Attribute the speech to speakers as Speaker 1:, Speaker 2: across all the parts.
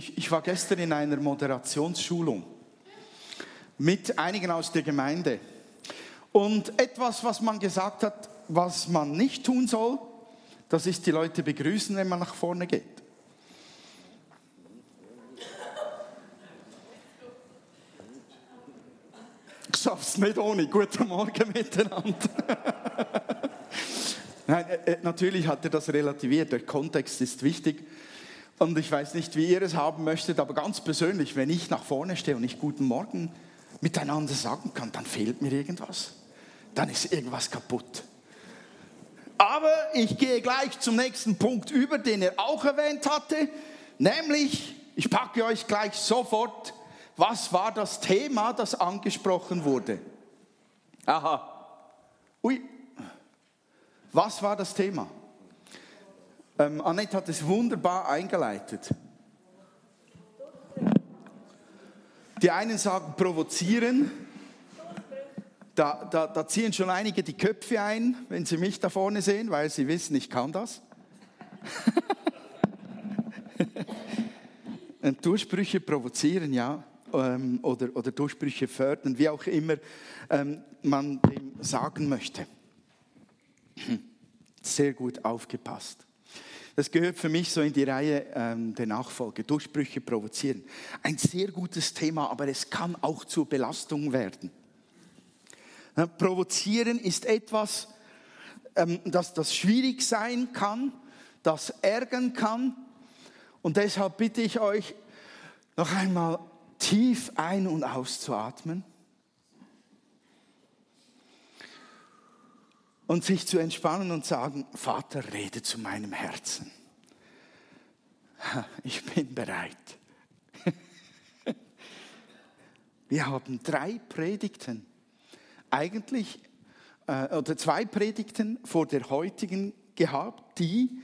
Speaker 1: ich, ich war gestern in einer Moderationsschulung mit einigen aus der Gemeinde. Und etwas, was man gesagt hat, was man nicht tun soll, das ist die Leute begrüßen, wenn man nach vorne geht. Ich schaff's nicht ohne. Guten Morgen miteinander. Nein, äh, äh, natürlich hat er das relativiert. Der Kontext ist wichtig. Und ich weiß nicht, wie ihr es haben möchtet, aber ganz persönlich, wenn ich nach vorne stehe und ich Guten Morgen miteinander sagen kann, dann fehlt mir irgendwas. Dann ist irgendwas kaputt. Aber ich gehe gleich zum nächsten Punkt über, den er auch erwähnt hatte, nämlich, ich packe euch gleich sofort, was war das Thema, das angesprochen wurde? Aha. Ui. Was war das Thema? Ähm, Annette hat es wunderbar eingeleitet. Die einen sagen provozieren. Da, da, da, ziehen schon einige die Köpfe ein, wenn sie mich da vorne sehen, weil sie wissen, ich kann das. Durchbrüche provozieren, ja, ähm, oder, oder Durchbrüche fördern, wie auch immer ähm, man dem sagen möchte. Sehr gut aufgepasst. Das gehört für mich so in die Reihe ähm, der Nachfolge. Durchbrüche provozieren. Ein sehr gutes Thema, aber es kann auch zur Belastung werden. Ja, provozieren ist etwas, ähm, das, das schwierig sein kann, das ärgern kann. Und deshalb bitte ich euch, noch einmal tief ein- und auszuatmen. Und sich zu entspannen und sagen, Vater, rede zu meinem Herzen. Ich bin bereit. Wir haben drei Predigten, eigentlich, äh, oder zwei Predigten vor der heutigen gehabt, die,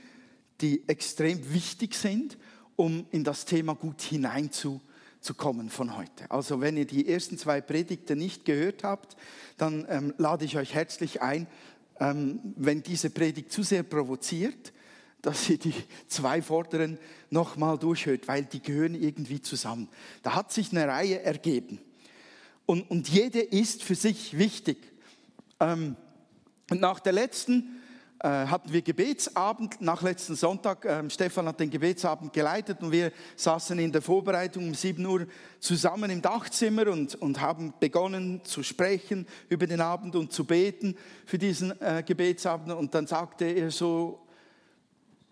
Speaker 1: die extrem wichtig sind, um in das Thema gut hineinzukommen von heute. Also wenn ihr die ersten zwei Predigten nicht gehört habt, dann ähm, lade ich euch herzlich ein, ähm, wenn diese Predigt zu sehr provoziert, dass sie die zwei vorderen nochmal durchhört, weil die gehören irgendwie zusammen. Da hat sich eine Reihe ergeben. Und, und jede ist für sich wichtig. Ähm, und nach der letzten äh, hatten wir Gebetsabend nach letzten Sonntag. Ähm, Stefan hat den Gebetsabend geleitet und wir saßen in der Vorbereitung um 7 Uhr zusammen im Dachzimmer und, und haben begonnen zu sprechen über den Abend und zu beten für diesen äh, Gebetsabend. Und dann sagte er so,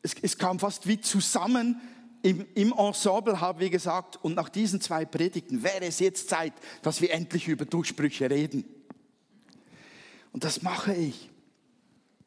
Speaker 1: es, es kam fast wie zusammen, im, im Ensemble haben wir gesagt, und nach diesen zwei Predigten wäre es jetzt Zeit, dass wir endlich über Durchbrüche reden. Und das mache ich.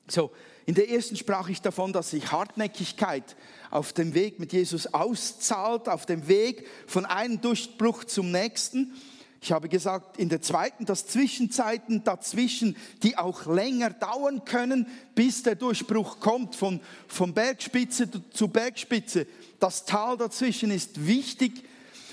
Speaker 1: So, in der ersten sprach ich davon, dass sich Hartnäckigkeit auf dem Weg mit Jesus auszahlt, auf dem Weg von einem Durchbruch zum nächsten. Ich habe gesagt, in der zweiten, dass Zwischenzeiten dazwischen, die auch länger dauern können, bis der Durchbruch kommt, von, von Bergspitze zu Bergspitze. Das Tal dazwischen ist wichtig,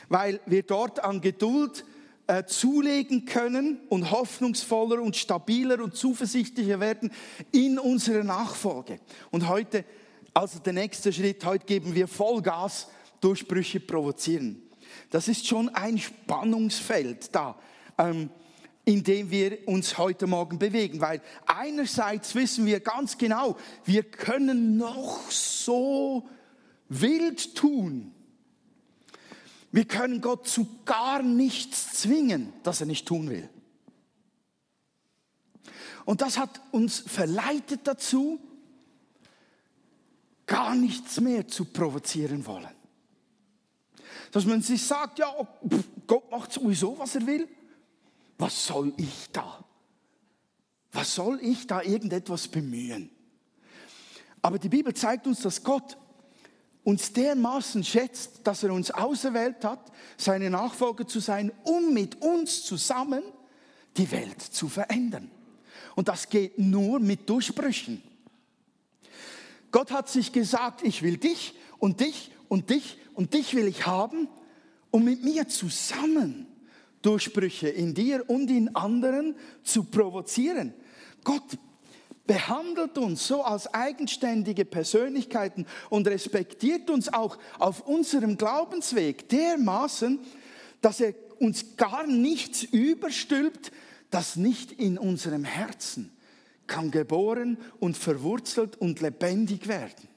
Speaker 1: weil wir dort an Geduld äh, zulegen können und hoffnungsvoller und stabiler und zuversichtlicher werden in unserer Nachfolge. Und heute, also der nächste Schritt, heute geben wir Vollgas, Durchbrüche provozieren. Das ist schon ein Spannungsfeld da. Ähm, in dem wir uns heute Morgen bewegen. Weil einerseits wissen wir ganz genau, wir können noch so wild tun. Wir können Gott zu gar nichts zwingen, das er nicht tun will. Und das hat uns verleitet dazu, gar nichts mehr zu provozieren wollen. Dass man sich sagt, ja, Gott macht sowieso, was er will. Was soll ich da? Was soll ich da irgendetwas bemühen? Aber die Bibel zeigt uns, dass Gott uns dermaßen schätzt, dass er uns auserwählt hat, seine Nachfolger zu sein, um mit uns zusammen die Welt zu verändern. Und das geht nur mit Durchbrüchen. Gott hat sich gesagt, ich will dich und dich und dich und dich will ich haben, um mit mir zusammen Durchbrüche in dir und in anderen zu provozieren. Gott behandelt uns so als eigenständige Persönlichkeiten und respektiert uns auch auf unserem Glaubensweg dermaßen, dass er uns gar nichts überstülpt, das nicht in unserem Herzen kann geboren und verwurzelt und lebendig werden.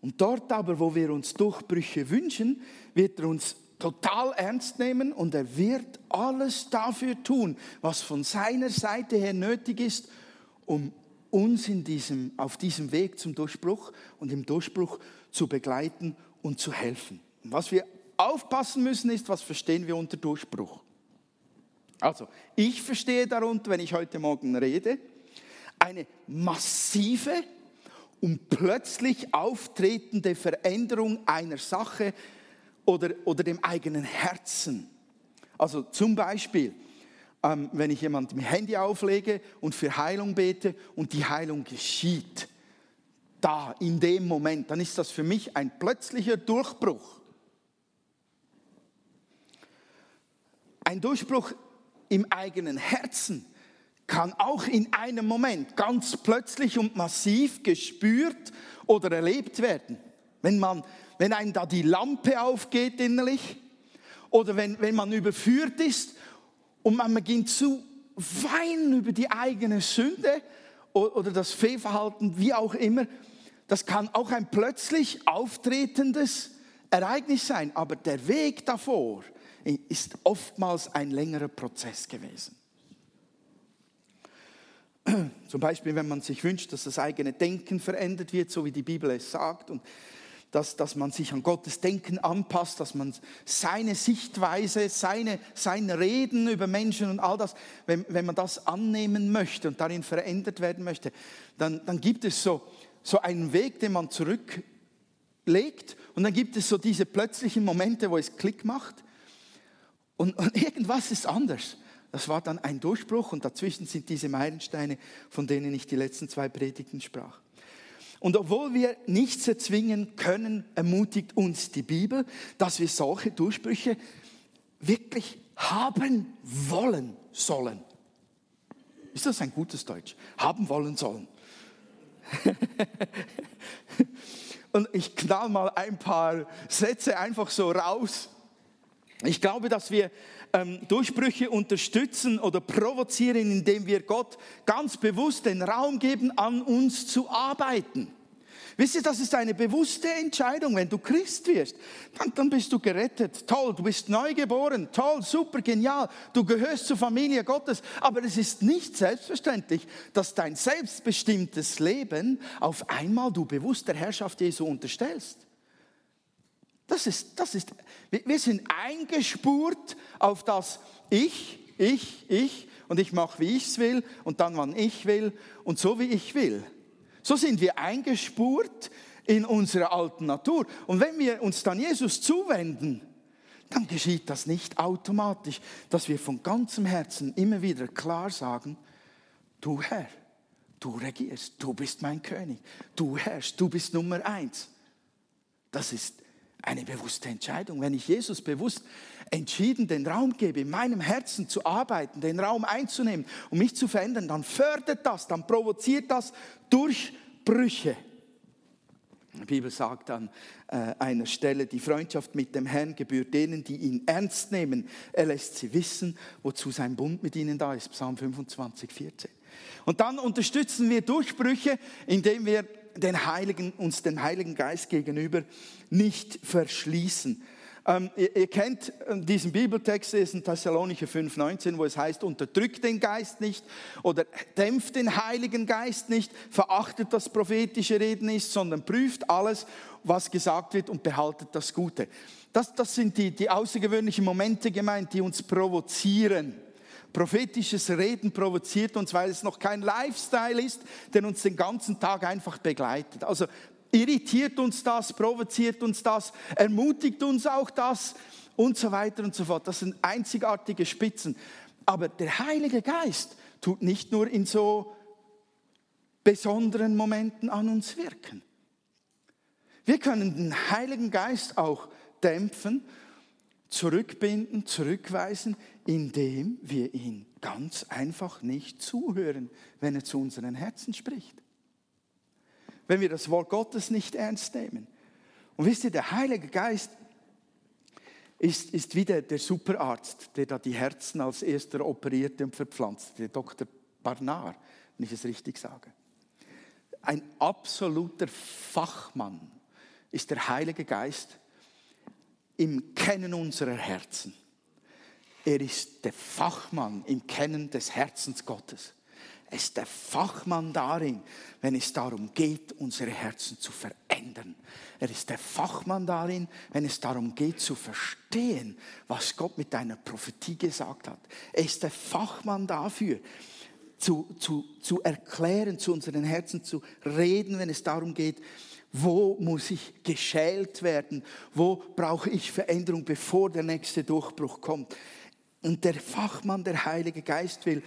Speaker 1: Und dort aber, wo wir uns Durchbrüche wünschen, wird er uns total ernst nehmen und er wird alles dafür tun, was von seiner Seite her nötig ist, um uns in diesem, auf diesem Weg zum Durchbruch und im Durchbruch zu begleiten und zu helfen. Und was wir aufpassen müssen ist, was verstehen wir unter Durchbruch. Also, ich verstehe darunter, wenn ich heute Morgen rede, eine massive und plötzlich auftretende Veränderung einer Sache oder, oder dem eigenen Herzen. Also zum Beispiel, ähm, wenn ich jemandem Handy auflege und für Heilung bete und die Heilung geschieht, da in dem Moment, dann ist das für mich ein plötzlicher Durchbruch. Ein Durchbruch im eigenen Herzen kann auch in einem Moment ganz plötzlich und massiv gespürt oder erlebt werden. Wenn, man, wenn einem da die Lampe aufgeht innerlich oder wenn, wenn man überführt ist und man beginnt zu weinen über die eigene Sünde oder das Fehlverhalten, wie auch immer, das kann auch ein plötzlich auftretendes Ereignis sein, aber der Weg davor ist oftmals ein längerer Prozess gewesen. Zum Beispiel, wenn man sich wünscht, dass das eigene Denken verändert wird, so wie die Bibel es sagt, und dass, dass man sich an Gottes Denken anpasst, dass man seine Sichtweise, seine, sein Reden über Menschen und all das, wenn, wenn man das annehmen möchte und darin verändert werden möchte, dann, dann gibt es so, so einen Weg, den man zurücklegt und dann gibt es so diese plötzlichen Momente, wo es Klick macht und, und irgendwas ist anders. Das war dann ein Durchbruch und dazwischen sind diese Meilensteine, von denen ich die letzten zwei Predigten sprach. Und obwohl wir nichts erzwingen können, ermutigt uns die Bibel, dass wir solche Durchbrüche wirklich haben wollen sollen. Ist das ein gutes Deutsch? Haben wollen sollen. Und ich knall mal ein paar Sätze einfach so raus. Ich glaube, dass wir ähm, Durchbrüche unterstützen oder provozieren, indem wir Gott ganz bewusst den Raum geben, an uns zu arbeiten. Wisst ihr, das ist eine bewusste Entscheidung. Wenn du Christ wirst, dann, dann bist du gerettet. Toll, du bist neu geboren. Toll, super, genial. Du gehörst zur Familie Gottes. Aber es ist nicht selbstverständlich, dass dein selbstbestimmtes Leben auf einmal du bewusst der Herrschaft Jesu unterstellst. Das ist, das ist, wir sind eingespurt auf das Ich, ich, ich und ich mache, wie ich es will und dann, wann ich will und so, wie ich will. So sind wir eingespurt in unserer alten Natur. Und wenn wir uns dann Jesus zuwenden, dann geschieht das nicht automatisch, dass wir von ganzem Herzen immer wieder klar sagen, du Herr, du regierst, du bist mein König, du herrschst, du bist Nummer eins. Das ist eine bewusste Entscheidung. Wenn ich Jesus bewusst entschieden den Raum gebe, in meinem Herzen zu arbeiten, den Raum einzunehmen und mich zu verändern, dann fördert das, dann provoziert das Durchbrüche. Die Bibel sagt an äh, einer Stelle, die Freundschaft mit dem Herrn gebührt denen, die ihn ernst nehmen. Er lässt sie wissen, wozu sein Bund mit ihnen da ist. Psalm 25, 14. Und dann unterstützen wir Durchbrüche, indem wir den Heiligen, uns dem Heiligen Geist gegenüber nicht verschließen. Ähm, ihr, ihr, kennt äh, diesen Bibeltext, ist in Thessalonicher 5,19, wo es heißt, unterdrückt den Geist nicht oder dämpft den Heiligen Geist nicht, verachtet das prophetische Reden nicht, sondern prüft alles, was gesagt wird und behaltet das Gute. Das, das sind die, die außergewöhnlichen Momente gemeint, die uns provozieren. Prophetisches Reden provoziert uns, weil es noch kein Lifestyle ist, der uns den ganzen Tag einfach begleitet. Also irritiert uns das, provoziert uns das, ermutigt uns auch das und so weiter und so fort. Das sind einzigartige Spitzen. Aber der Heilige Geist tut nicht nur in so besonderen Momenten an uns wirken. Wir können den Heiligen Geist auch dämpfen zurückbinden, zurückweisen, indem wir ihn ganz einfach nicht zuhören, wenn er zu unseren Herzen spricht. Wenn wir das Wort Gottes nicht ernst nehmen. Und wisst ihr, der Heilige Geist ist, ist wie der, der Superarzt, der da die Herzen als erster operierte und verpflanzt, der Dr. Barnard, wenn ich es richtig sage. Ein absoluter Fachmann ist der Heilige Geist im Kennen unserer Herzen. Er ist der Fachmann im Kennen des Herzens Gottes. Er ist der Fachmann darin, wenn es darum geht, unsere Herzen zu verändern. Er ist der Fachmann darin, wenn es darum geht, zu verstehen, was Gott mit deiner Prophetie gesagt hat. Er ist der Fachmann dafür, zu, zu, zu erklären, zu unseren Herzen zu reden, wenn es darum geht, wo muss ich geschält werden? Wo brauche ich Veränderung, bevor der nächste Durchbruch kommt? Und der Fachmann, der Heilige Geist will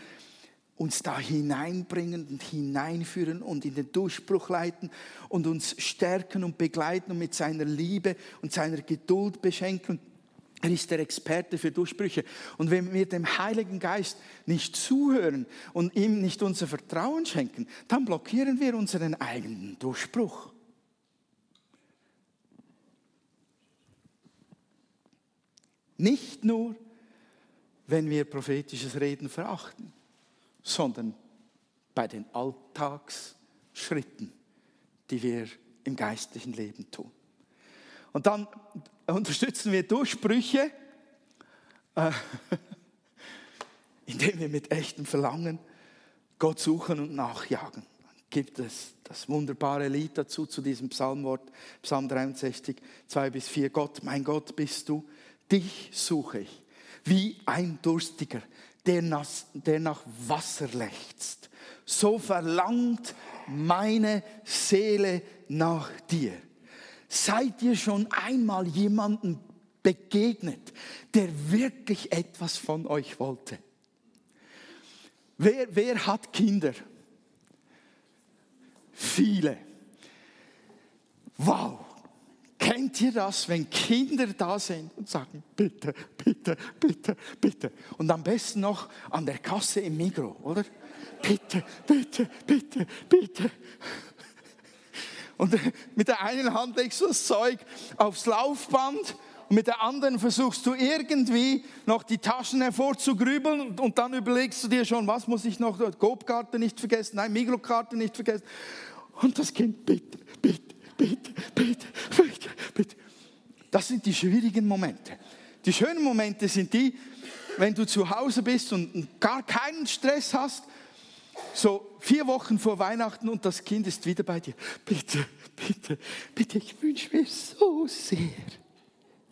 Speaker 1: uns da hineinbringen und hineinführen und in den Durchbruch leiten und uns stärken und begleiten und mit seiner Liebe und seiner Geduld beschenken. Er ist der Experte für Durchbrüche. Und wenn wir dem Heiligen Geist nicht zuhören und ihm nicht unser Vertrauen schenken, dann blockieren wir unseren eigenen Durchbruch. Nicht nur, wenn wir prophetisches Reden verachten, sondern bei den Alltagsschritten, die wir im geistlichen Leben tun. Und dann unterstützen wir Durchbrüche, äh, indem wir mit echtem Verlangen Gott suchen und nachjagen. Gibt es das wunderbare Lied dazu, zu diesem Psalmwort, Psalm 63, 2 bis 4. Gott, mein Gott bist du, Dich suche ich, wie ein Durstiger, der nach, der nach Wasser lechzt. So verlangt meine Seele nach dir. Seid ihr schon einmal jemanden begegnet, der wirklich etwas von euch wollte? Wer, wer hat Kinder? Viele. Wow, Kennt ihr das, wenn Kinder da sind und sagen, bitte, bitte, bitte, bitte. Und am besten noch an der Kasse im Migro, oder? Bitte, bitte, bitte, bitte. Und mit der einen Hand legst du das Zeug aufs Laufband und mit der anderen versuchst du irgendwie noch die Taschen hervorzugrübeln und dann überlegst du dir schon, was muss ich noch, Coop-Karte nicht vergessen, nein, Migro-Karte nicht vergessen. Und das Kind, bitte, bitte, bitte, bitte, bitte. Das sind die schwierigen Momente. Die schönen Momente sind die, wenn du zu Hause bist und gar keinen Stress hast, so vier Wochen vor Weihnachten und das Kind ist wieder bei dir. Bitte, bitte, bitte, ich wünsche mir so sehr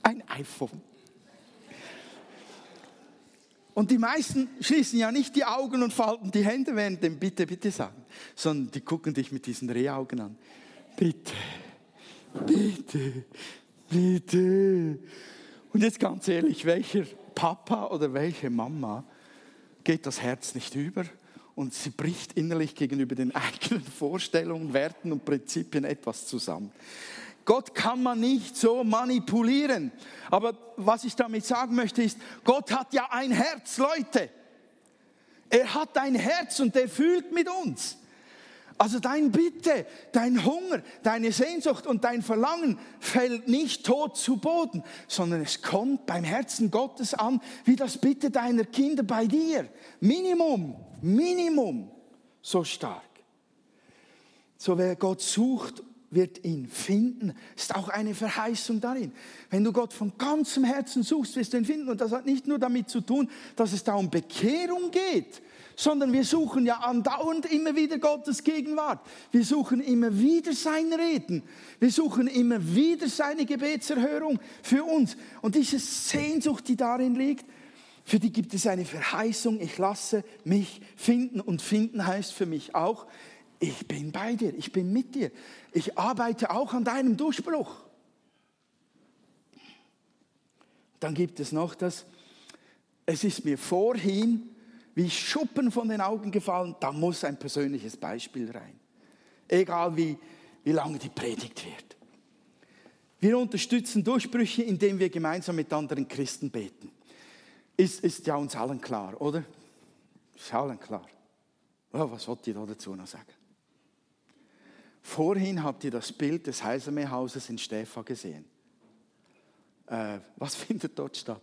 Speaker 1: ein iPhone. Und die meisten schließen ja nicht die Augen und falten die Hände während dem Bitte, bitte sagen, sondern die gucken dich mit diesen Rehaugen an bitte, bitte, bitte. Und jetzt ganz ehrlich, welcher Papa oder welche Mama geht das Herz nicht über und sie bricht innerlich gegenüber den eigenen Vorstellungen, Werten und Prinzipien etwas zusammen. Gott kann man nicht so manipulieren. Aber was ich damit sagen möchte ist, Gott hat ja ein Herz, Leute. Er hat ein Herz und er fühlt mit uns. Also dein Bitte, dein Hunger, deine Sehnsucht und dein Verlangen fällt nicht tot zu Boden, sondern es kommt beim Herzen Gottes an, wie das Bitte deiner Kinder bei dir. Minimum, Minimum, so stark. So wer Gott sucht, wird ihn finden. Ist auch eine Verheißung darin. Wenn du Gott von ganzem Herzen suchst, wirst du ihn finden. Und das hat nicht nur damit zu tun, dass es da um Bekehrung geht, sondern wir suchen ja andauernd immer wieder Gottes Gegenwart. Wir suchen immer wieder sein Reden. Wir suchen immer wieder seine Gebetserhörung für uns. Und diese Sehnsucht, die darin liegt, für die gibt es eine Verheißung, ich lasse mich finden. Und finden heißt für mich auch, ich bin bei dir, ich bin mit dir. Ich arbeite auch an deinem Durchbruch. Dann gibt es noch das, es ist mir vorhin wie Schuppen von den Augen gefallen, da muss ein persönliches Beispiel rein. Egal wie, wie lange die Predigt wird. Wir unterstützen Durchbrüche, indem wir gemeinsam mit anderen Christen beten. Ist, ist ja uns allen klar, oder? Ist allen klar. Oh, was wollt ihr da dazu noch sagen? Vorhin habt ihr das Bild des Heisermeerhauses in Stefa gesehen. Äh, was findet dort statt?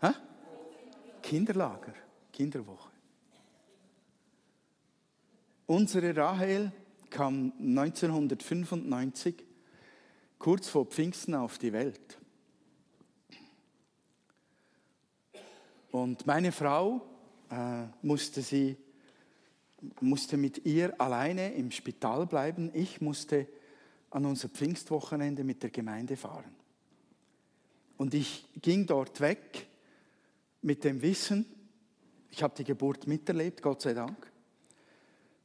Speaker 1: Hä? Kinderlager, Kinderwoche. Unsere Rahel kam 1995 kurz vor Pfingsten auf die Welt. Und meine Frau äh, musste, sie, musste mit ihr alleine im Spital bleiben. Ich musste an unser Pfingstwochenende mit der Gemeinde fahren. Und ich ging dort weg mit dem Wissen, ich habe die Geburt miterlebt, Gott sei Dank,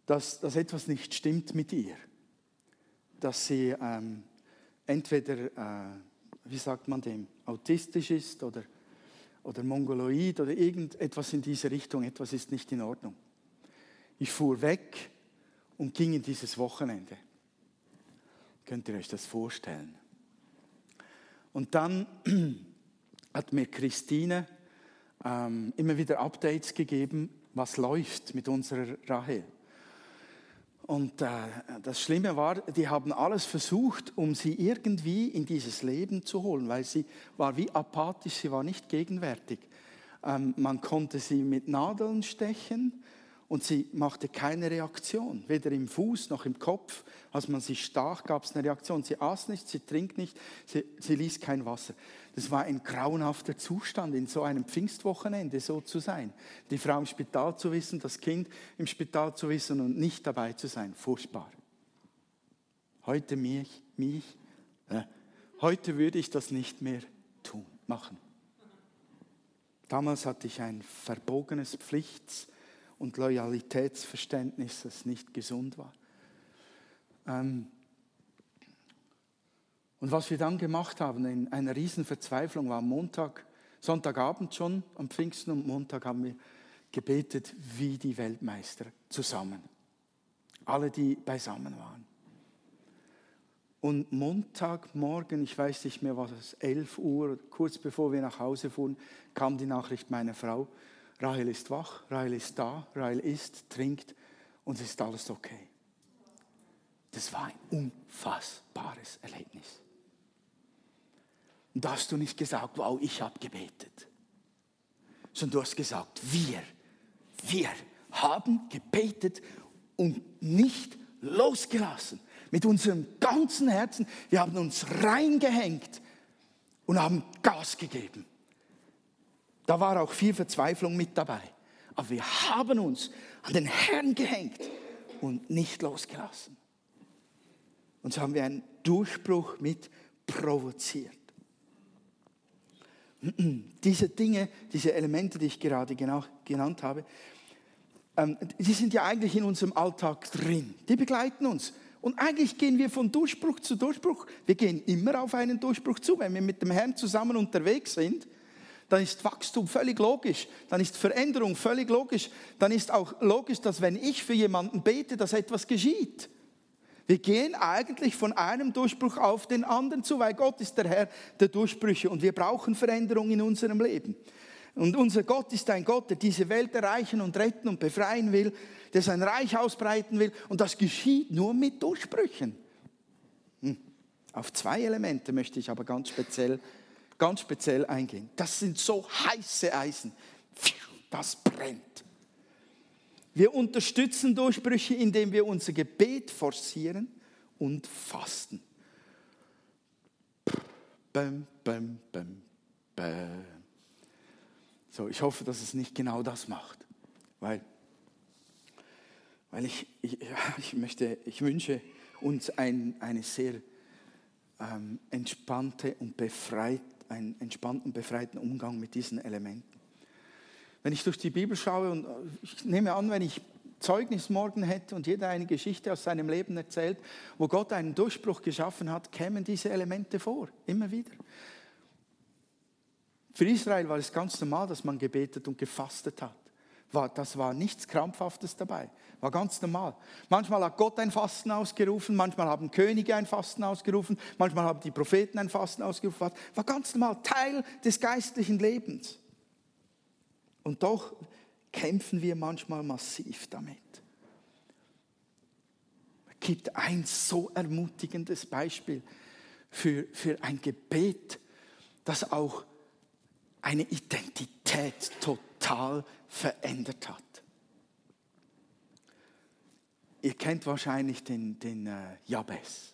Speaker 1: dass, dass etwas nicht stimmt mit ihr. Dass sie ähm, entweder, äh, wie sagt man dem, autistisch ist oder, oder mongoloid oder irgendetwas in diese Richtung, etwas ist nicht in Ordnung. Ich fuhr weg und ging in dieses Wochenende. Könnt ihr euch das vorstellen? Und dann hat mir Christine ähm, immer wieder Updates gegeben, was läuft mit unserer Rahel. Und äh, das Schlimme war, die haben alles versucht, um sie irgendwie in dieses Leben zu holen, weil sie war wie apathisch, sie war nicht gegenwärtig. Ähm, man konnte sie mit Nadeln stechen und sie machte keine Reaktion, weder im Fuß noch im Kopf. Als man sie stach, gab es eine Reaktion. Sie aß nicht, sie trinkt nicht, sie, sie ließ kein Wasser. Das war ein grauenhafter Zustand, in so einem Pfingstwochenende so zu sein. Die Frau im Spital zu wissen, das Kind im Spital zu wissen und nicht dabei zu sein. Furchtbar. Heute mich, mich, äh, heute würde ich das nicht mehr tun, machen. Damals hatte ich ein verbogenes Pflichts- und Loyalitätsverständnis, das nicht gesund war. Ähm und was wir dann gemacht haben, in einer riesen Verzweiflung, war Montag, Sonntagabend schon, am Pfingsten und Montag haben wir gebetet wie die Weltmeister zusammen. Alle, die beisammen waren. Und Montagmorgen, ich weiß nicht mehr, was es, 11 Uhr, kurz bevor wir nach Hause fuhren, kam die Nachricht meiner Frau, Rahel ist wach, Rahel ist da, Rahel isst, trinkt und es ist alles okay. Das war ein unfassbares Erlebnis. Und da hast du nicht gesagt, wow, ich habe gebetet, sondern du hast gesagt, wir, wir haben gebetet und nicht losgelassen. Mit unserem ganzen Herzen. Wir haben uns reingehängt und haben Gas gegeben. Da war auch viel Verzweiflung mit dabei. Aber wir haben uns an den Herrn gehängt und nicht losgelassen. Und so haben wir einen Durchbruch mit provoziert. Diese Dinge, diese Elemente, die ich gerade genau genannt habe, ähm, die sind ja eigentlich in unserem Alltag drin. Die begleiten uns. Und eigentlich gehen wir von Durchbruch zu Durchbruch. Wir gehen immer auf einen Durchbruch zu, wenn wir mit dem Herrn zusammen unterwegs sind dann ist Wachstum völlig logisch, dann ist Veränderung völlig logisch, dann ist auch logisch, dass wenn ich für jemanden bete, dass etwas geschieht. Wir gehen eigentlich von einem Durchbruch auf den anderen zu, weil Gott ist der Herr der Durchbrüche und wir brauchen Veränderung in unserem Leben. Und unser Gott ist ein Gott, der diese Welt erreichen und retten und befreien will, der sein Reich ausbreiten will und das geschieht nur mit Durchbrüchen. Hm. Auf zwei Elemente möchte ich aber ganz speziell ganz speziell eingehen. Das sind so heiße Eisen. Das brennt. Wir unterstützen Durchbrüche, indem wir unser Gebet forcieren und fasten. Bäm, bäm, bäm, bäm. So, ich hoffe, dass es nicht genau das macht, weil, weil ich, ich, ich möchte, ich wünsche uns ein, eine sehr ähm, entspannte und befreite einen entspannten, befreiten Umgang mit diesen Elementen. Wenn ich durch die Bibel schaue und äh, ich nehme an, wenn ich Zeugnis morgen hätte und jeder eine Geschichte aus seinem Leben erzählt, wo Gott einen Durchbruch geschaffen hat, kämen diese Elemente vor, immer wieder. Für Israel war es ganz normal, dass man gebetet und gefastet hat. War, das war nichts Krampfhaftes dabei. War ganz normal. Manchmal hat Gott ein Fasten ausgerufen, manchmal haben Könige ein Fasten ausgerufen, manchmal haben die Propheten ein Fasten ausgerufen. War ganz normal Teil des geistlichen Lebens. Und doch kämpfen wir manchmal massiv damit. Es gibt ein so ermutigendes Beispiel für, für ein Gebet, das auch eine Identität total verändert hat. Ihr kennt wahrscheinlich den, den äh, Jabez.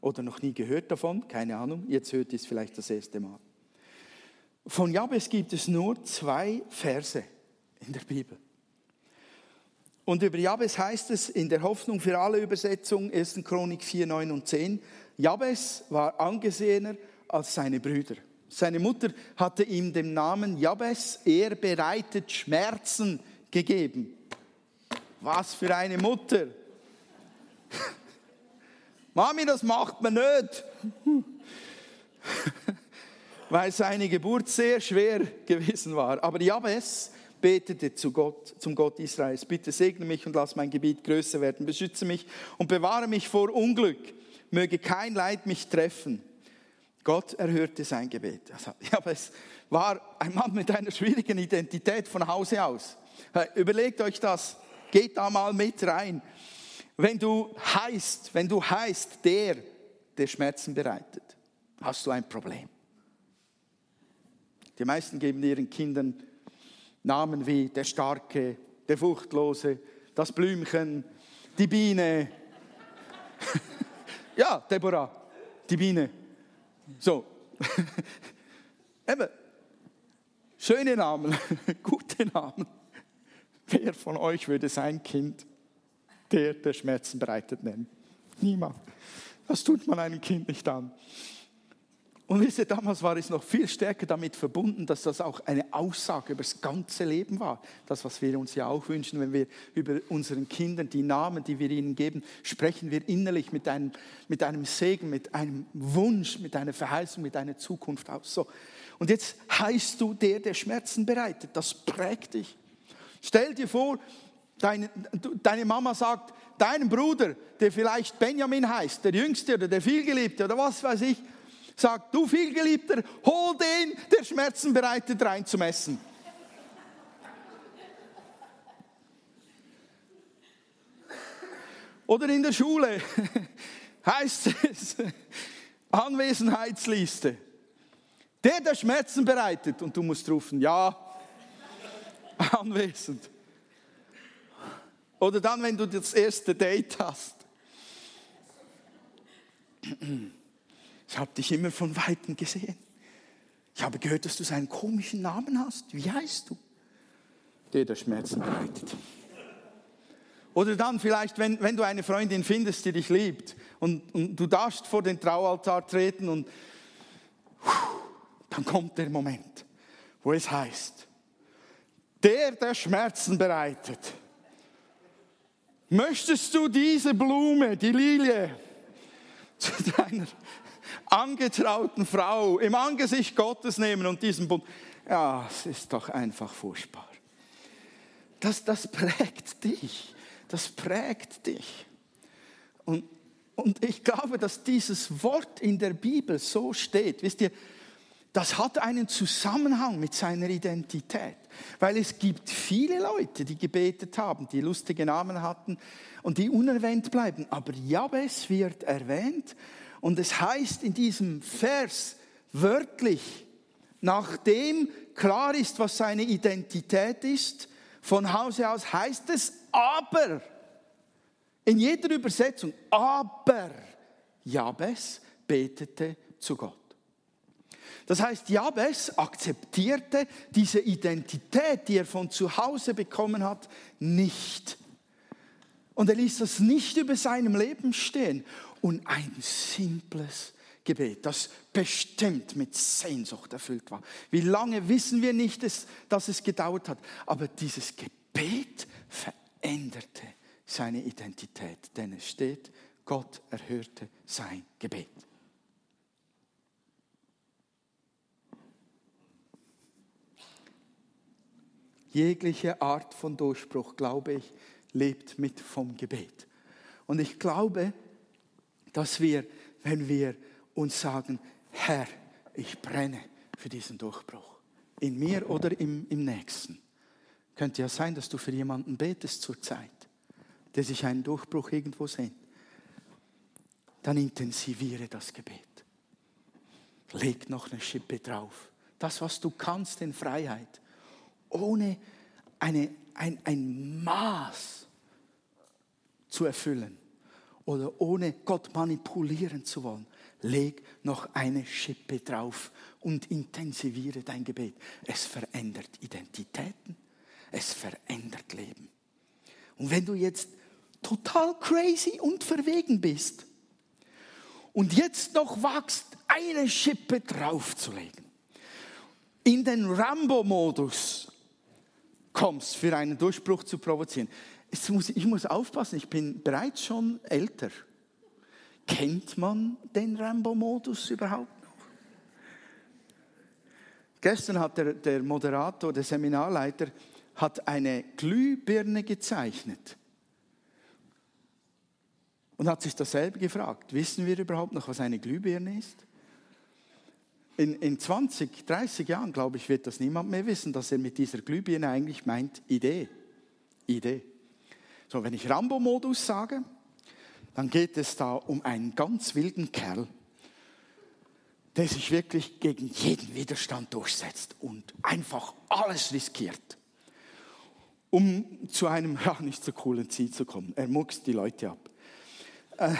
Speaker 1: Oder noch nie gehört davon, keine Ahnung. Jetzt hört ihr es vielleicht das erste Mal. Von Jabez gibt es nur zwei Verse in der Bibel. Und über Jabez heißt es in der Hoffnung für alle Übersetzungen, 1. Chronik 4, 9 und 10, Jabez war angesehener als seine Brüder. Seine Mutter hatte ihm den Namen Jabez, er bereitet Schmerzen gegeben. Was für eine Mutter. Mami, das macht man nicht. Weil seine Geburt sehr schwer gewesen war. Aber Jabez betete zu Gott, zum Gott Israels. Bitte segne mich und lass mein Gebiet größer werden. Beschütze mich und bewahre mich vor Unglück. Möge kein Leid mich treffen. Gott erhörte sein Gebet. Also, Jabez war ein Mann mit einer schwierigen Identität von Hause aus. Überlegt euch das. Geht da mal mit rein. Wenn du heißt, wenn du heißt, der, der Schmerzen bereitet, hast du ein Problem. Die meisten geben ihren Kindern Namen wie der Starke, der Furchtlose, das Blümchen, die Biene. ja, Deborah, die Biene. So. Eben, schöne Namen, gute Namen. Wer von euch würde sein Kind, der der Schmerzen bereitet, nennen? Niemand. Das tut man einem Kind nicht an. Und wisst ihr, damals war es noch viel stärker damit verbunden, dass das auch eine Aussage über das ganze Leben war. Das, was wir uns ja auch wünschen, wenn wir über unseren Kindern die Namen, die wir ihnen geben, sprechen wir innerlich mit einem, mit einem Segen, mit einem Wunsch, mit einer Verheißung, mit einer Zukunft aus. So. Und jetzt heißt du der, der Schmerzen bereitet. Das prägt dich. Stell dir vor, deine, deine Mama sagt, deinem Bruder, der vielleicht Benjamin heißt, der Jüngste oder der Vielgeliebte oder was weiß ich, sagt, du Vielgeliebter, hol den, der Schmerzen bereitet, rein zum Essen. Oder in der Schule heißt es, Anwesenheitsliste. Der, der Schmerzen bereitet. Und du musst rufen, ja, anwesend. Oder dann, wenn du das erste Date hast. Ich habe dich immer von Weitem gesehen. Ich habe gehört, dass du seinen komischen Namen hast. Wie heißt du? Der, der Schmerzen bereitet. Oder dann vielleicht, wenn, wenn du eine Freundin findest, die dich liebt und, und du darfst vor den Traualtar treten und dann kommt der Moment, wo es heißt, der, der Schmerzen bereitet. Möchtest du diese Blume, die Lilie, zu deiner angetrauten Frau im Angesicht Gottes nehmen und diesen Bund? Ja, es ist doch einfach furchtbar. Das, das prägt dich. Das prägt dich. Und, und ich glaube, dass dieses Wort in der Bibel so steht. Wisst ihr, das hat einen Zusammenhang mit seiner Identität, weil es gibt viele Leute, die gebetet haben, die lustige Namen hatten und die unerwähnt bleiben. Aber Jabes wird erwähnt und es heißt in diesem Vers wörtlich, nachdem klar ist, was seine Identität ist, von Hause aus heißt es aber, in jeder Übersetzung, aber Jabes betete zu Gott. Das heißt, Jabes akzeptierte diese Identität, die er von zu Hause bekommen hat, nicht. Und er ließ das nicht über seinem Leben stehen. Und ein simples Gebet, das bestimmt mit Sehnsucht erfüllt war. Wie lange wissen wir nicht, dass es gedauert hat. Aber dieses Gebet veränderte seine Identität, denn es steht, Gott erhörte sein Gebet. Jegliche Art von Durchbruch, glaube ich, lebt mit vom Gebet. Und ich glaube, dass wir, wenn wir uns sagen, Herr, ich brenne für diesen Durchbruch, in mir oder im, im Nächsten. Könnte ja sein, dass du für jemanden betest zurzeit, der sich einen Durchbruch irgendwo sehnt. Dann intensiviere das Gebet. Leg noch eine Schippe drauf. Das, was du kannst in Freiheit, ohne eine, ein, ein Maß zu erfüllen oder ohne Gott manipulieren zu wollen. Leg noch eine Schippe drauf und intensiviere dein Gebet. Es verändert Identitäten, es verändert Leben. Und wenn du jetzt total crazy und verwegen bist und jetzt noch wagst, eine Schippe draufzulegen, in den Rambo-Modus kommst, für einen Durchbruch zu provozieren. Muss, ich muss aufpassen, ich bin bereits schon älter. Kennt man den Rambo-Modus überhaupt noch? Gestern hat der, der Moderator, der Seminarleiter, hat eine Glühbirne gezeichnet und hat sich dasselbe gefragt. Wissen wir überhaupt noch, was eine Glühbirne ist? In, in 20, 30 Jahren, glaube ich, wird das niemand mehr wissen, dass er mit dieser Glühbirne eigentlich meint Idee. Idee. So, wenn ich Rambo-Modus sage, dann geht es da um einen ganz wilden Kerl, der sich wirklich gegen jeden Widerstand durchsetzt und einfach alles riskiert, um zu einem ja, nicht so coolen Ziel zu kommen. Er muckst die Leute ab. Äh,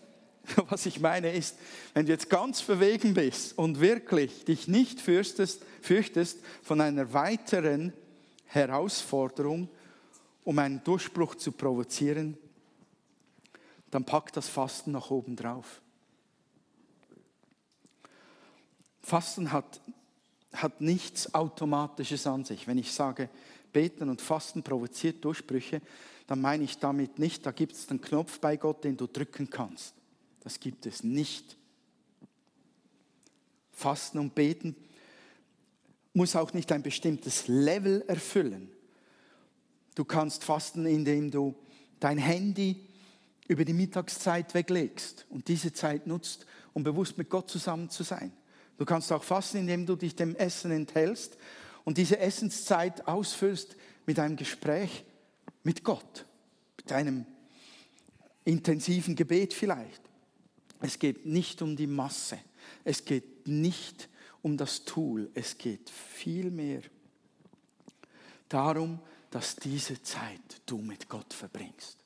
Speaker 1: was ich meine ist, wenn du jetzt ganz verwegen bist und wirklich dich nicht fürchtest, fürchtest von einer weiteren Herausforderung, um einen Durchbruch zu provozieren, dann pack das Fasten nach oben drauf. Fasten hat, hat nichts Automatisches an sich. Wenn ich sage, beten und fasten provoziert Durchbrüche, dann meine ich damit nicht, da gibt es einen Knopf bei Gott, den du drücken kannst. Das gibt es nicht. Fasten und Beten muss auch nicht ein bestimmtes Level erfüllen. Du kannst fasten, indem du dein Handy über die Mittagszeit weglegst und diese Zeit nutzt, um bewusst mit Gott zusammen zu sein. Du kannst auch fasten, indem du dich dem Essen enthältst und diese Essenszeit ausfüllst mit einem Gespräch mit Gott, mit einem intensiven Gebet vielleicht. Es geht nicht um die Masse. Es geht nicht um das Tool. Es geht vielmehr darum, dass diese Zeit du mit Gott verbringst.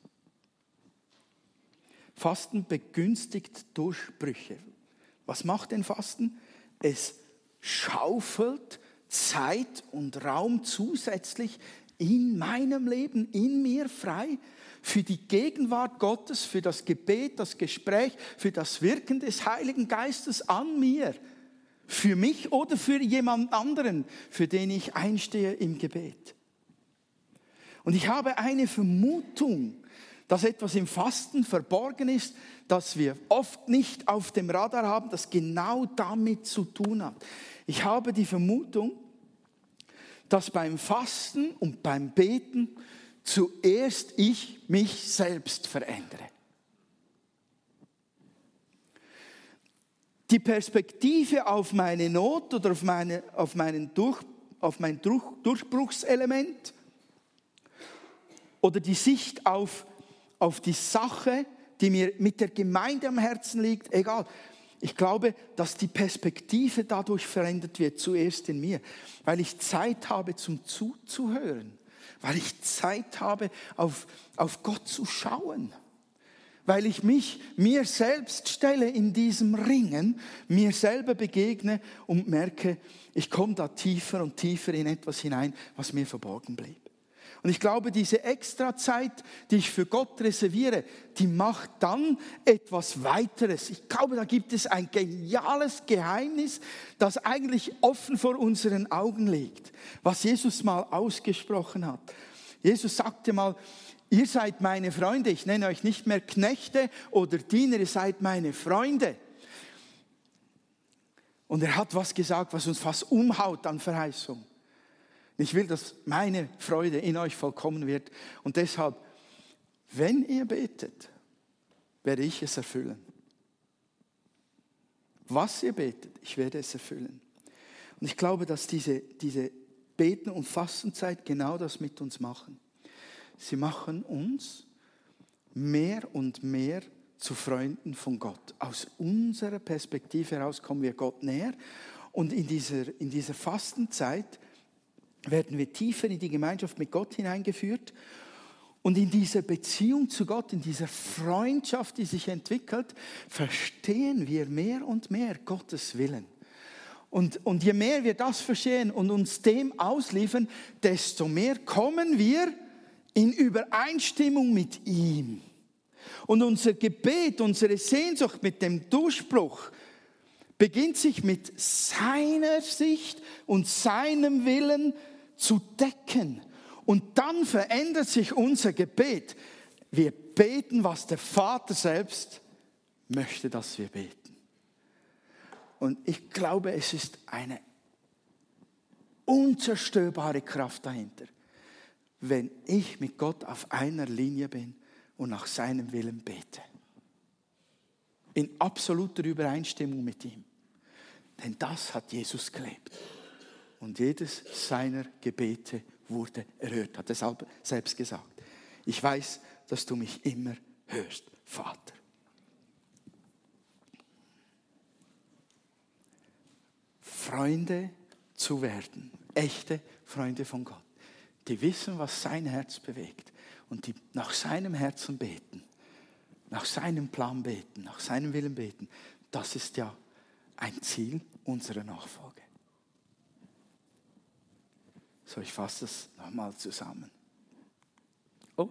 Speaker 1: Fasten begünstigt Durchbrüche. Was macht denn Fasten? Es schaufelt Zeit und Raum zusätzlich in meinem Leben, in mir frei, für die Gegenwart Gottes, für das Gebet, das Gespräch, für das Wirken des Heiligen Geistes an mir, für mich oder für jemand anderen, für den ich einstehe im Gebet. Und ich habe eine Vermutung, dass etwas im Fasten verborgen ist, das wir oft nicht auf dem Radar haben, das genau damit zu tun hat. Ich habe die Vermutung, dass beim Fasten und beim Beten zuerst ich mich selbst verändere. Die Perspektive auf meine Not oder auf, meine, auf, meinen Durch, auf mein Durch, Durchbruchselement oder die Sicht auf, auf die Sache, die mir mit der Gemeinde am Herzen liegt, egal. Ich glaube, dass die Perspektive dadurch verändert wird, zuerst in mir, weil ich Zeit habe zum Zuzuhören weil ich Zeit habe, auf, auf Gott zu schauen, weil ich mich mir selbst stelle in diesem Ringen, mir selber begegne und merke, ich komme da tiefer und tiefer in etwas hinein, was mir verborgen blieb. Und ich glaube, diese extra Zeit, die ich für Gott reserviere, die macht dann etwas weiteres. Ich glaube, da gibt es ein geniales Geheimnis, das eigentlich offen vor unseren Augen liegt, was Jesus mal ausgesprochen hat. Jesus sagte mal, ihr seid meine Freunde, ich nenne euch nicht mehr Knechte oder Diener, ihr seid meine Freunde. Und er hat was gesagt, was uns fast umhaut an Verheißung. Ich will, dass meine Freude in euch vollkommen wird. Und deshalb, wenn ihr betet, werde ich es erfüllen. Was ihr betet, ich werde es erfüllen. Und ich glaube, dass diese, diese Beten- und Fastenzeit genau das mit uns machen. Sie machen uns mehr und mehr zu Freunden von Gott. Aus unserer Perspektive heraus kommen wir Gott näher. Und in dieser, in dieser Fastenzeit werden wir tiefer in die Gemeinschaft mit Gott hineingeführt. Und in dieser Beziehung zu Gott, in dieser Freundschaft, die sich entwickelt, verstehen wir mehr und mehr Gottes Willen. Und, und je mehr wir das verstehen und uns dem ausliefern, desto mehr kommen wir in Übereinstimmung mit ihm. Und unser Gebet, unsere Sehnsucht mit dem Durchbruch beginnt sich mit seiner Sicht und seinem Willen zu decken. Und dann verändert sich unser Gebet. Wir beten, was der Vater selbst möchte, dass wir beten. Und ich glaube, es ist eine unzerstörbare Kraft dahinter, wenn ich mit Gott auf einer Linie bin und nach seinem Willen bete. In absoluter Übereinstimmung mit ihm. Denn das hat Jesus gelebt. Und jedes seiner Gebete wurde erhört, hat er selbst gesagt. Ich weiß, dass du mich immer hörst, Vater. Freunde zu werden, echte Freunde von Gott, die wissen, was sein Herz bewegt und die nach seinem Herzen beten, nach seinem Plan beten, nach seinem Willen beten, das ist ja ein Ziel unserer Nachfolge. So, ich fasse das nochmal zusammen. Oh,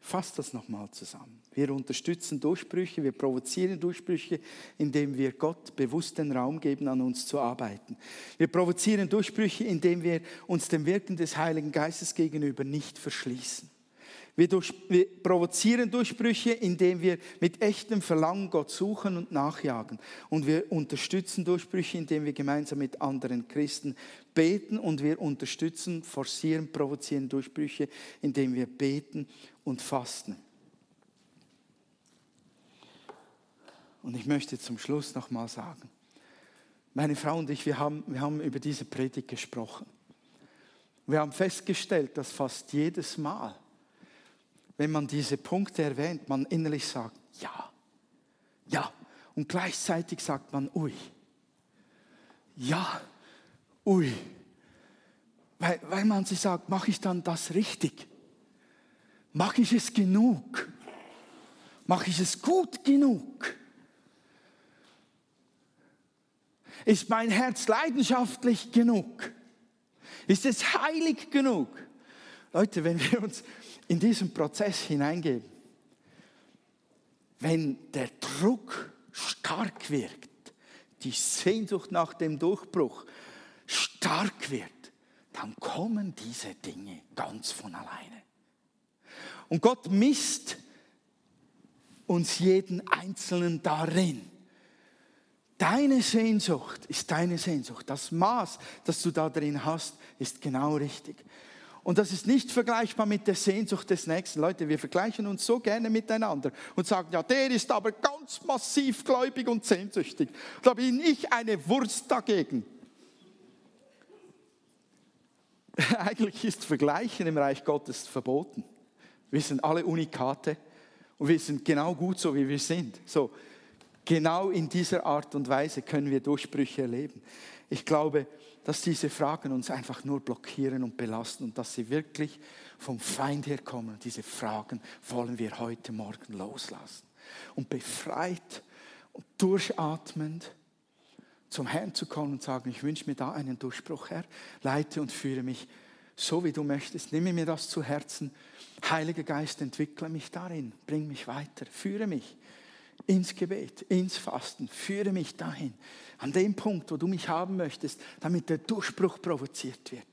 Speaker 1: fasse das nochmal zusammen. Wir unterstützen Durchbrüche, wir provozieren Durchbrüche, indem wir Gott bewusst den Raum geben, an uns zu arbeiten. Wir provozieren Durchbrüche, indem wir uns dem Wirken des Heiligen Geistes gegenüber nicht verschließen. Wir, durch, wir, provozieren Durchbrüche, indem wir mit echtem Verlangen Gott suchen und nachjagen. Und wir unterstützen Durchbrüche, indem wir gemeinsam mit anderen Christen beten. Und wir unterstützen, forcieren, provozieren Durchbrüche, indem wir beten und fasten. Und ich möchte zum Schluss noch mal sagen, meine Frau und ich, wir haben, wir haben über diese Predigt gesprochen. Wir haben festgestellt, dass fast jedes Mal, wenn man diese Punkte erwähnt, man innerlich sagt, ja, ja. Und gleichzeitig sagt man, ui, ja, ui. Weil, weil man sich sagt, mache ich dann das richtig? Mache ich es genug? Mache ich es gut genug? Ist mein Herz leidenschaftlich genug? Ist es heilig genug? Leute, wenn wir uns in diesen Prozess hineingeben, wenn der Druck stark wirkt, die Sehnsucht nach dem Durchbruch stark wird, dann kommen diese Dinge ganz von alleine. Und Gott misst uns jeden Einzelnen darin. Deine Sehnsucht ist deine Sehnsucht. Das Maß, das du da drin hast, ist genau richtig. Und das ist nicht vergleichbar mit der Sehnsucht des Nächsten. Leute, wir vergleichen uns so gerne miteinander und sagen, ja, der ist aber ganz massiv gläubig und sehnsüchtig. Da bin ich eine Wurst dagegen. Eigentlich ist Vergleichen im Reich Gottes verboten. Wir sind alle Unikate und wir sind genau gut so, wie wir sind. So, genau in dieser Art und Weise können wir Durchbrüche erleben. Ich glaube, dass diese Fragen uns einfach nur blockieren und belasten und dass sie wirklich vom Feind herkommen. Diese Fragen wollen wir heute Morgen loslassen. Und befreit und durchatmend zum Herrn zu kommen und sagen, ich wünsche mir da einen Durchbruch, Herr. Leite und führe mich so, wie du möchtest. Nimm mir das zu Herzen. Heiliger Geist, entwickle mich darin. Bring mich weiter. Führe mich ins Gebet, ins Fasten. Führe mich dahin, an dem Punkt, wo du mich haben möchtest, damit der Durchbruch provoziert wird.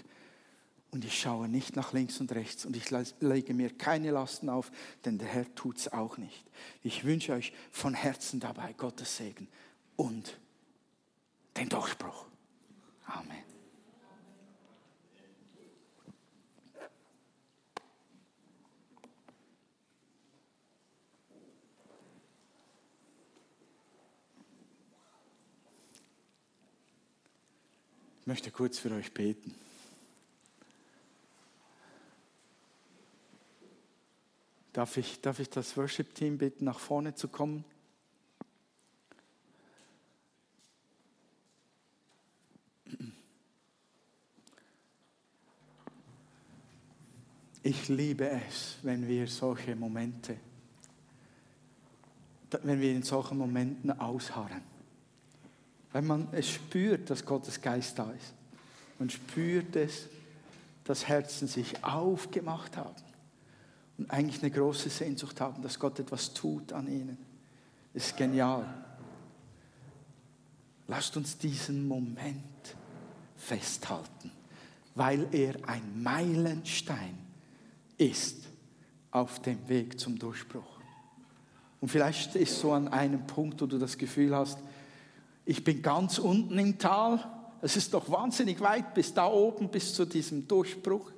Speaker 1: Und ich schaue nicht nach links und rechts und ich lege mir keine Lasten auf, denn der Herr tut es auch nicht. Ich wünsche euch von Herzen dabei Gottes Segen und den Durchbruch. Amen. Ich möchte kurz für euch beten. Darf ich, darf ich das Worship-Team bitten, nach vorne zu kommen? Ich liebe es, wenn wir solche Momente, wenn wir in solchen Momenten ausharren. Weil man es spürt, dass Gottes Geist da ist. Man spürt es, dass Herzen sich aufgemacht haben und eigentlich eine große Sehnsucht haben, dass Gott etwas tut an ihnen. Das ist genial. Lasst uns diesen Moment festhalten, weil er ein Meilenstein ist auf dem Weg zum Durchbruch. Und vielleicht ist so an einem Punkt, wo du das Gefühl hast, ich bin ganz unten im Tal, es ist doch wahnsinnig weit bis da oben, bis zu diesem Durchbruch.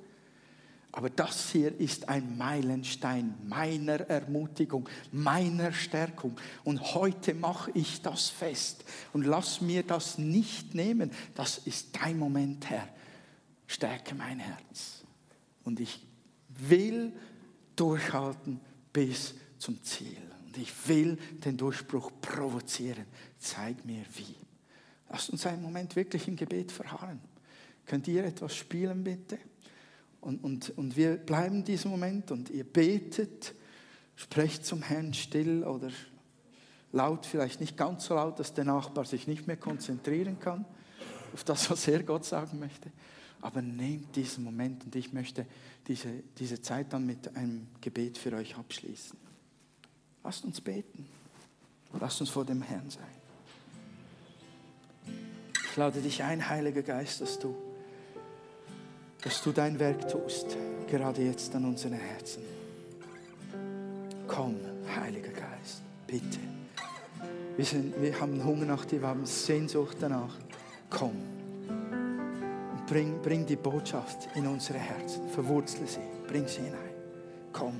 Speaker 1: Aber das hier ist ein Meilenstein meiner Ermutigung, meiner Stärkung. Und heute mache ich das fest. Und lass mir das nicht nehmen. Das ist dein Moment, Herr. Stärke mein Herz. Und ich will durchhalten bis zum Ziel. Und ich will den Durchbruch provozieren. Zeig mir wie. Lasst uns einen Moment wirklich im Gebet verharren. Könnt ihr etwas spielen, bitte? Und, und, und wir bleiben in diesem Moment und ihr betet, sprecht zum Herrn still oder laut, vielleicht nicht ganz so laut, dass der Nachbar sich nicht mehr konzentrieren kann auf das, was er Gott sagen möchte. Aber nehmt diesen Moment und ich möchte diese, diese Zeit dann mit einem Gebet für euch abschließen. Lasst uns beten. Lasst uns vor dem Herrn sein. Ich lade dich ein, Heiliger Geist, dass du dass du dein Werk tust, gerade jetzt an unseren Herzen. Komm, Heiliger Geist, bitte. Wir, sind, wir haben Hunger nach dir, wir haben Sehnsucht danach. Komm und bring, bring die Botschaft in unsere Herzen, verwurzle sie, bring sie hinein. Komm.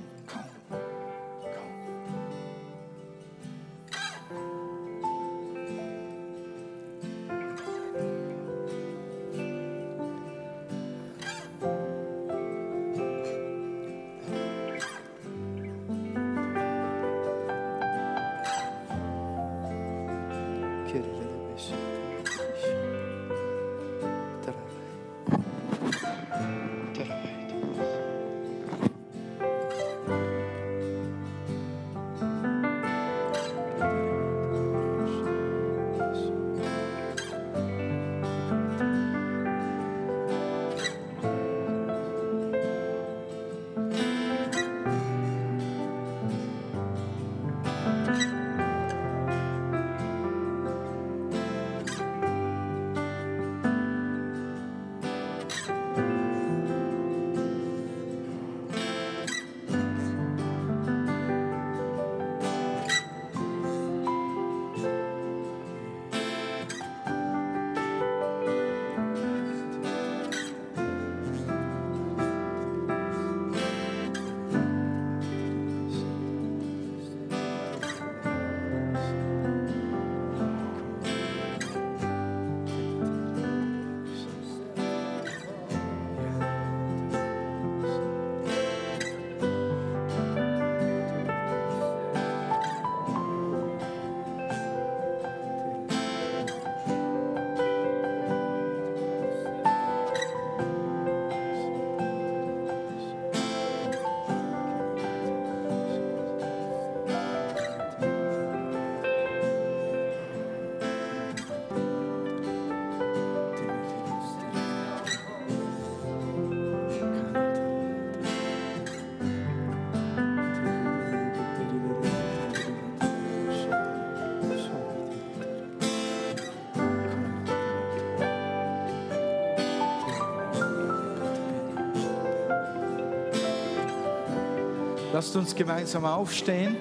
Speaker 1: Lasst uns gemeinsam aufstehen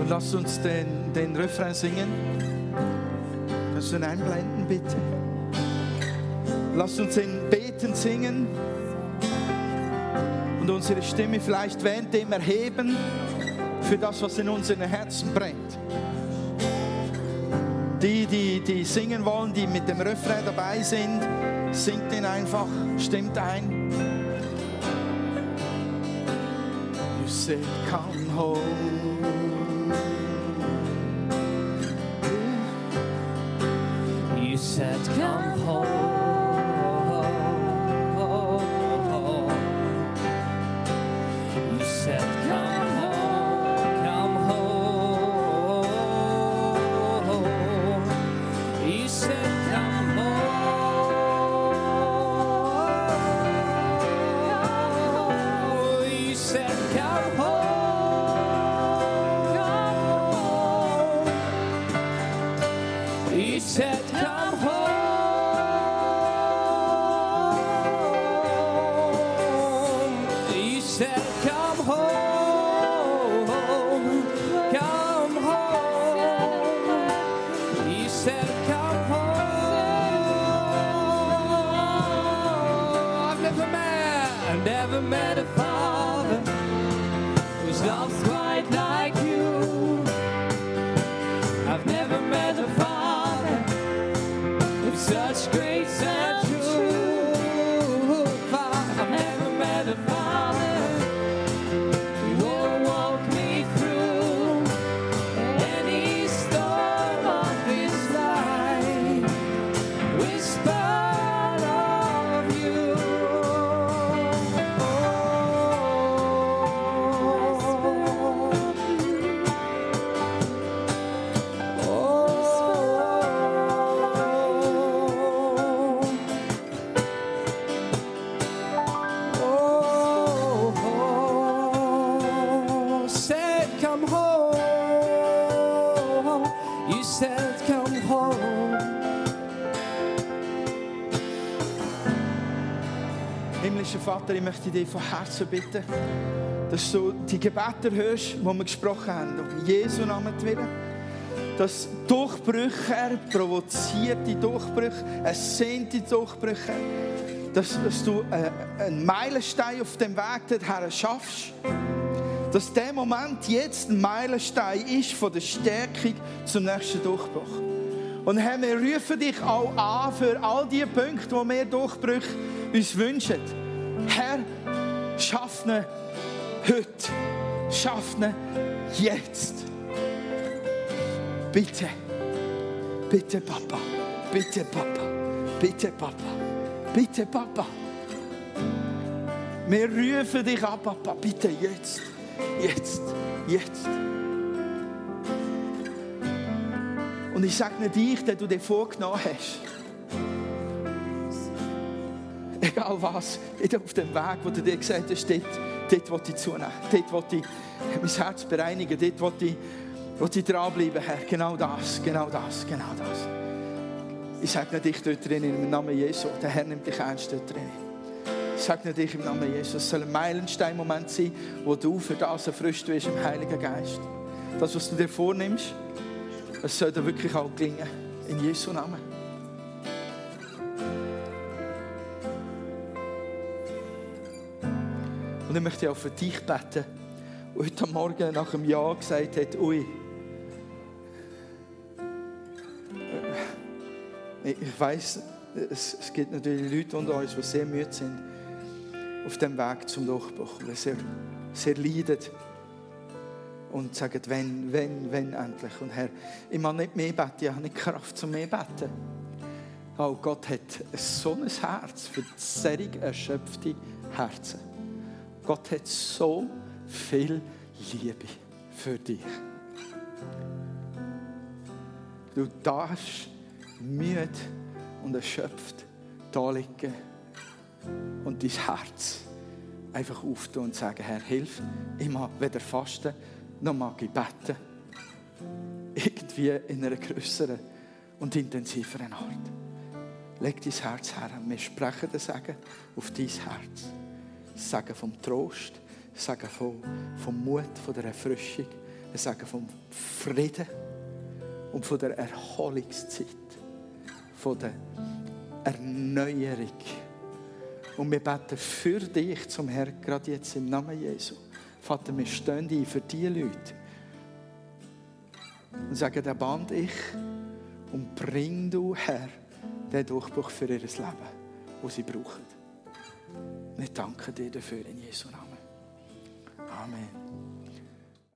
Speaker 1: und lasst uns den, den Refrain singen. Kannst du ihn einblenden, bitte? Lasst uns den Beten singen und unsere Stimme vielleicht während dem erheben für das, was in unseren Herzen brennt. Die, die, die singen wollen, die mit dem Refrain dabei sind, singt den einfach, stimmt ein. Said, come home. Ich möchte dich von Herzen bitten, dass du die Gebete hörst, die wir gesprochen haben, um Jesu Namen willen. Dass Durchbrüche, provozierte Durchbrüche, ersehnte Durchbrüche, dass, dass du äh, einen Meilenstein auf dem Weg dorthin schaffst. Dass der Moment jetzt ein Meilenstein ist von der Stärkung zum nächsten Durchbruch. Und Herr, wir rufen dich auch an für all die Punkte, wo wir Durchbrüche uns wünschen. Herr, schaff ihn heute. Schaff ihn jetzt. Bitte. Bitte, Papa. Bitte, Papa. Bitte, Papa. Bitte, Papa. Wir rufen dich an, Papa. Bitte jetzt. Jetzt. Jetzt. Und ich sage nicht dich, der du dir vorgenommen hast. Egal was, auf dem Weg, wo du dir gesagt hast, dort, dort will ich zunehmen. Dort will ich mein Herz bereinigen. Dort will ich, will ich dranbleiben, Herr. Genau das, genau das, genau das. Ich nicht dich dort drin im Namen Jesu. Der Herr nimmt dich ernst dort drin. Ich nicht dich im Namen Jesus. Es soll ein Meilenstein-Moment sein, wo du für das erfrischt wirst im Heiligen Geist. Das, was du dir vornimmst, es soll dir wirklich auch gelingen. In Jesu Namen. Und ich möchte auch für dich beten, der heute Morgen nach einem Jahr gesagt hat, ui, äh, ich weiß, es, es gibt natürlich Leute unter uns, die sehr müde sind auf dem Weg zum Durchbruch, die sehr, sehr leiden und sagen, wenn, wenn, wenn endlich. Und Herr, ich mag nicht mehr beten, ich habe nicht Kraft zum mehr beten. Oh, Gott hat so ein Herz für sehr erschöpfte Herzen. Gott hat so viel Liebe für dich. Du darfst müde und erschöpft da liegen und dein Herz einfach auftun und sagen, Herr, hilf, ich mag weder fasten, noch mag ich beten. Irgendwie in einer größeren und intensiveren Art. Leg dein Herz her. Wir sprechen das Sagen auf dein Herz. Sagen vom Trost, sagen vom, vom Mut, von der Erfrischung, sagen vom Frieden und von der Erholungszeit, von der Erneuerung. Und wir beten für dich zum Herrn, gerade jetzt im Namen Jesu. Vater, wir stehen ein für diese Leute und sagen, der Band ich Und bring du, Herr, den Durchbruch für ihr Leben, wo sie brauchen. Wir danken dir dafür in Jesu Namen. Amen.